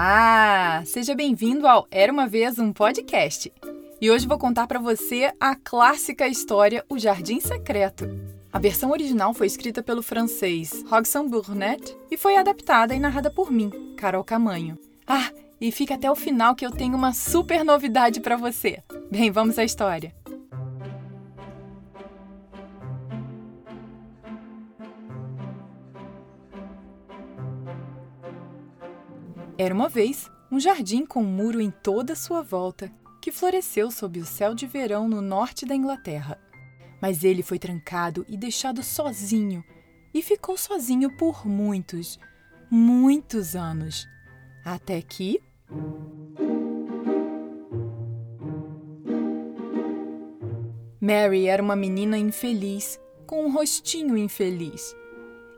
Olá! Seja bem-vindo ao Era uma vez um podcast. E hoje vou contar para você a clássica história O Jardim Secreto. A versão original foi escrita pelo francês Roxane Burnett e foi adaptada e narrada por mim, Carol Camanho. Ah, e fica até o final que eu tenho uma super novidade para você. Bem, vamos à história. Era uma vez um jardim com um muro em toda sua volta, que floresceu sob o céu de verão no norte da Inglaterra. Mas ele foi trancado e deixado sozinho, e ficou sozinho por muitos, muitos anos. Até que. Mary era uma menina infeliz, com um rostinho infeliz.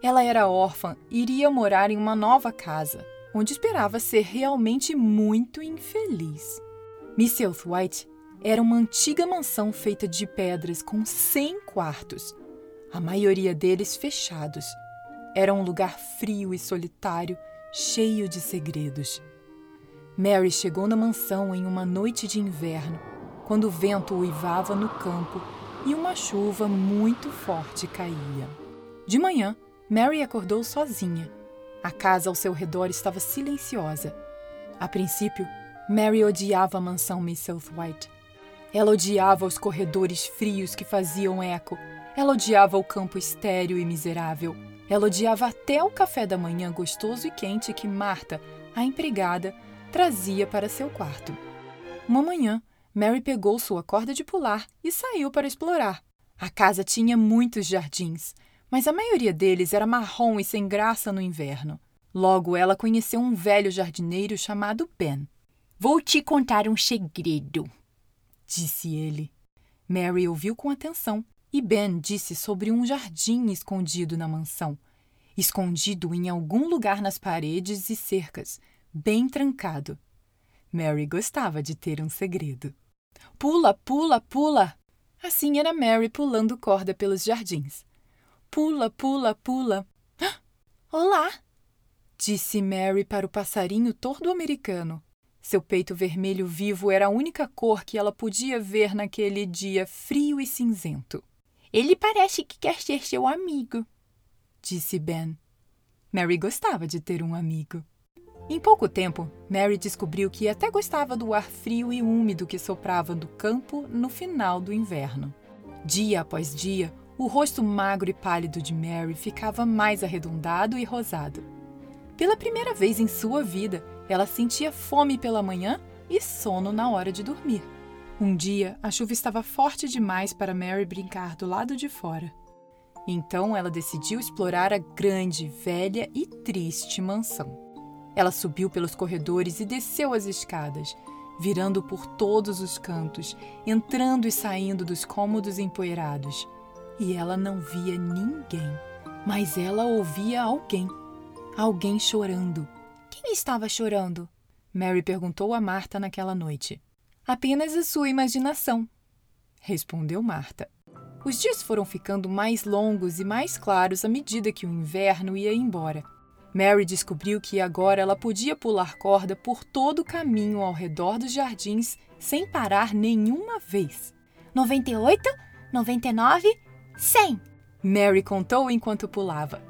Ela era órfã e iria morar em uma nova casa onde esperava ser realmente muito infeliz. Miss White era uma antiga mansão feita de pedras com 100 quartos, a maioria deles fechados. Era um lugar frio e solitário, cheio de segredos. Mary chegou na mansão em uma noite de inverno, quando o vento uivava no campo e uma chuva muito forte caía. De manhã, Mary acordou sozinha a casa ao seu redor estava silenciosa. A princípio, Mary odiava a mansão Miss White. Ela odiava os corredores frios que faziam eco. Ela odiava o campo estéril e miserável. Ela odiava até o café da manhã gostoso e quente que Marta, a empregada, trazia para seu quarto. Uma manhã, Mary pegou sua corda de pular e saiu para explorar. A casa tinha muitos jardins, mas a maioria deles era marrom e sem graça no inverno. Logo, ela conheceu um velho jardineiro chamado Ben. Vou te contar um segredo, disse ele. Mary ouviu com atenção e Ben disse sobre um jardim escondido na mansão, escondido em algum lugar nas paredes e cercas, bem trancado. Mary gostava de ter um segredo. Pula, pula, pula! Assim era Mary pulando corda pelos jardins. Pula, pula, pula. Olá! disse Mary para o passarinho tordo-americano. Seu peito vermelho vivo era a única cor que ela podia ver naquele dia frio e cinzento. Ele parece que quer ser seu amigo, disse Ben. Mary gostava de ter um amigo. Em pouco tempo, Mary descobriu que até gostava do ar frio e úmido que soprava do campo no final do inverno. Dia após dia, o rosto magro e pálido de Mary ficava mais arredondado e rosado. Pela primeira vez em sua vida, ela sentia fome pela manhã e sono na hora de dormir. Um dia, a chuva estava forte demais para Mary brincar do lado de fora. Então ela decidiu explorar a grande, velha e triste mansão. Ela subiu pelos corredores e desceu as escadas, virando por todos os cantos, entrando e saindo dos cômodos empoeirados e ela não via ninguém. Mas ela ouvia alguém. Alguém chorando. Quem estava chorando? Mary perguntou a Marta naquela noite. Apenas a sua imaginação, respondeu Marta. Os dias foram ficando mais longos e mais claros à medida que o inverno ia embora. Mary descobriu que agora ela podia pular corda por todo o caminho ao redor dos jardins sem parar nenhuma vez. 98, 99 Cem! Mary contou enquanto pulava.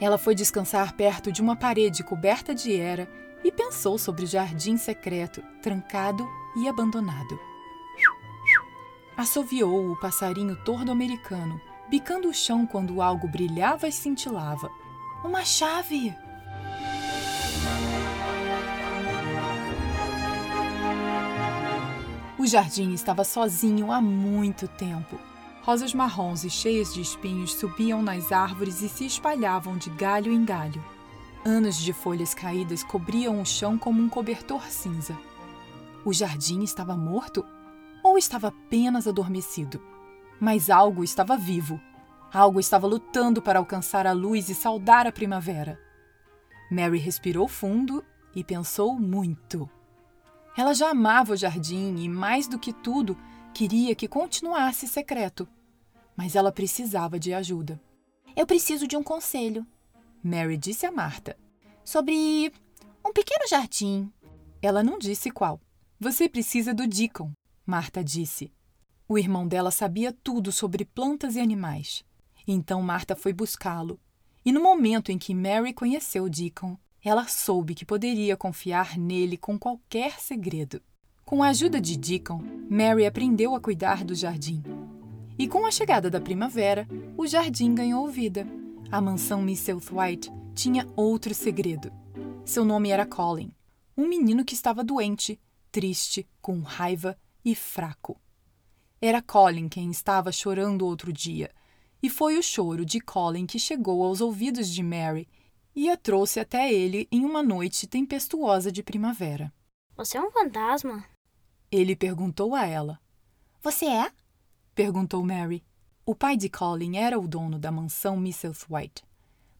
Ela foi descansar perto de uma parede coberta de era e pensou sobre o jardim secreto, trancado e abandonado. Assoviou o passarinho tordo-americano, bicando o chão quando algo brilhava e cintilava. Uma chave! O jardim estava sozinho há muito tempo. Rosas marrons e cheias de espinhos subiam nas árvores e se espalhavam de galho em galho. Anos de folhas caídas cobriam o chão como um cobertor cinza. O jardim estava morto ou estava apenas adormecido? Mas algo estava vivo. Algo estava lutando para alcançar a luz e saudar a primavera. Mary respirou fundo e pensou muito. Ela já amava o jardim e, mais do que tudo, queria que continuasse secreto mas ela precisava de ajuda. Eu preciso de um conselho, Mary disse a Marta. Sobre um pequeno jardim Ela não disse qual. Você precisa do Deacon, Marta disse. O irmão dela sabia tudo sobre plantas e animais. Então Marta foi buscá-lo. E no momento em que Mary conheceu Deacon, ela soube que poderia confiar nele com qualquer segredo. Com a ajuda de Deacon, Mary aprendeu a cuidar do jardim. E com a chegada da primavera, o jardim ganhou vida. A mansão Misselthwaite tinha outro segredo. Seu nome era Colin, um menino que estava doente, triste, com raiva e fraco. Era Colin quem estava chorando outro dia, e foi o choro de Colin que chegou aos ouvidos de Mary e a trouxe até ele em uma noite tempestuosa de primavera. Você é um fantasma? Ele perguntou a ela. Você é? Perguntou Mary. O pai de Colin era o dono da mansão Misselthwaite,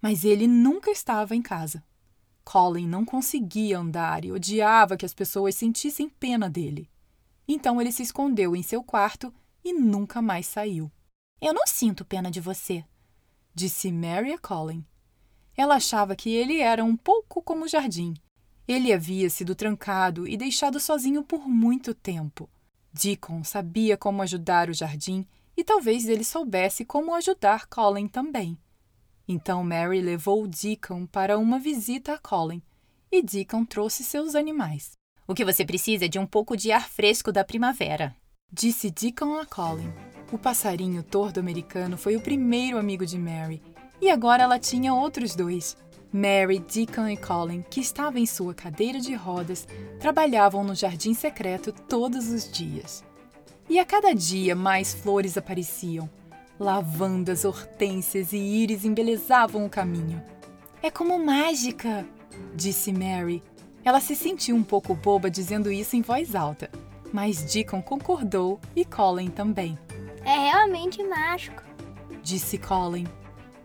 mas ele nunca estava em casa. Colin não conseguia andar e odiava que as pessoas sentissem pena dele. Então ele se escondeu em seu quarto e nunca mais saiu. Eu não sinto pena de você, disse Mary a Colin. Ela achava que ele era um pouco como o jardim. Ele havia sido trancado e deixado sozinho por muito tempo. Deacon sabia como ajudar o jardim e talvez ele soubesse como ajudar Colin também. Então Mary levou Deacon para uma visita a Colin e Deacon trouxe seus animais. O que você precisa é de um pouco de ar fresco da primavera, disse Deacon a Colin. O passarinho tordo americano foi o primeiro amigo de Mary e agora ela tinha outros dois. Mary, Deacon e Colin, que estavam em sua cadeira de rodas, trabalhavam no jardim secreto todos os dias. E a cada dia mais flores apareciam. Lavandas, hortênsias e íris embelezavam o caminho. É como mágica, disse Mary. Ela se sentiu um pouco boba dizendo isso em voz alta, mas Deacon concordou e Colin também. É realmente mágico, disse Colin.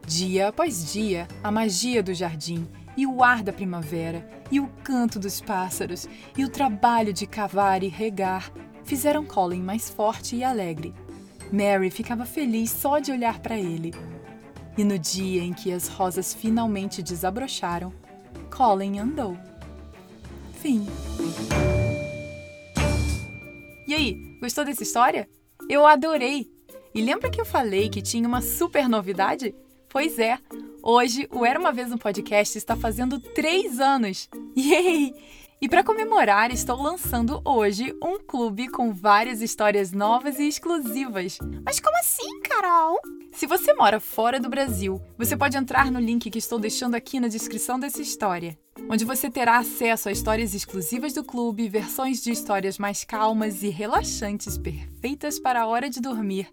Dia após dia, a magia do jardim, e o ar da primavera, e o canto dos pássaros, e o trabalho de cavar e regar fizeram Colin mais forte e alegre. Mary ficava feliz só de olhar para ele. E no dia em que as rosas finalmente desabrocharam, Colin andou. Fim. E aí, gostou dessa história? Eu adorei! E lembra que eu falei que tinha uma super novidade? Pois é, hoje o Era Uma Vez um Podcast está fazendo três anos. Yay! E para comemorar, estou lançando hoje um clube com várias histórias novas e exclusivas. Mas como assim, Carol? Se você mora fora do Brasil, você pode entrar no link que estou deixando aqui na descrição dessa história, onde você terá acesso a histórias exclusivas do clube, versões de histórias mais calmas e relaxantes, perfeitas para a hora de dormir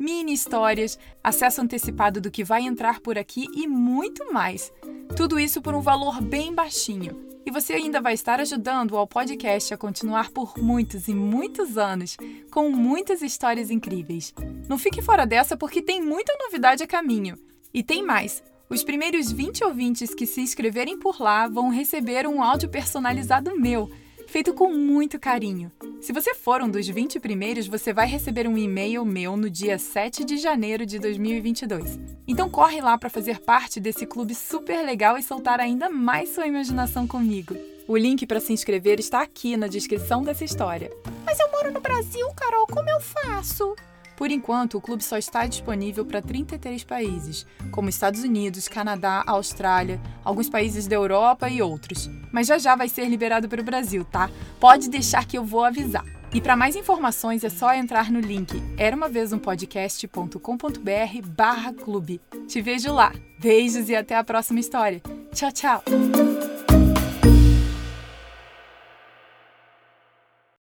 mini histórias, acesso antecipado do que vai entrar por aqui e muito mais. Tudo isso por um valor bem baixinho. E você ainda vai estar ajudando ao podcast a continuar por muitos e muitos anos, com muitas histórias incríveis. Não fique fora dessa porque tem muita novidade a caminho. E tem mais! Os primeiros 20 ouvintes que se inscreverem por lá vão receber um áudio personalizado meu feito com muito carinho. Se você for um dos 20 primeiros, você vai receber um e-mail meu no dia 7 de janeiro de 2022. Então corre lá para fazer parte desse clube super legal e soltar ainda mais sua imaginação comigo. O link para se inscrever está aqui na descrição dessa história. Mas eu moro no Brasil, Carol, como eu faço? Por enquanto, o clube só está disponível para 33 países, como Estados Unidos, Canadá, Austrália, alguns países da Europa e outros. Mas já já vai ser liberado para o Brasil, tá? Pode deixar que eu vou avisar. E para mais informações é só entrar no link era uma vez um podcast.com.br barra clube. Te vejo lá. Beijos e até a próxima história. Tchau, tchau!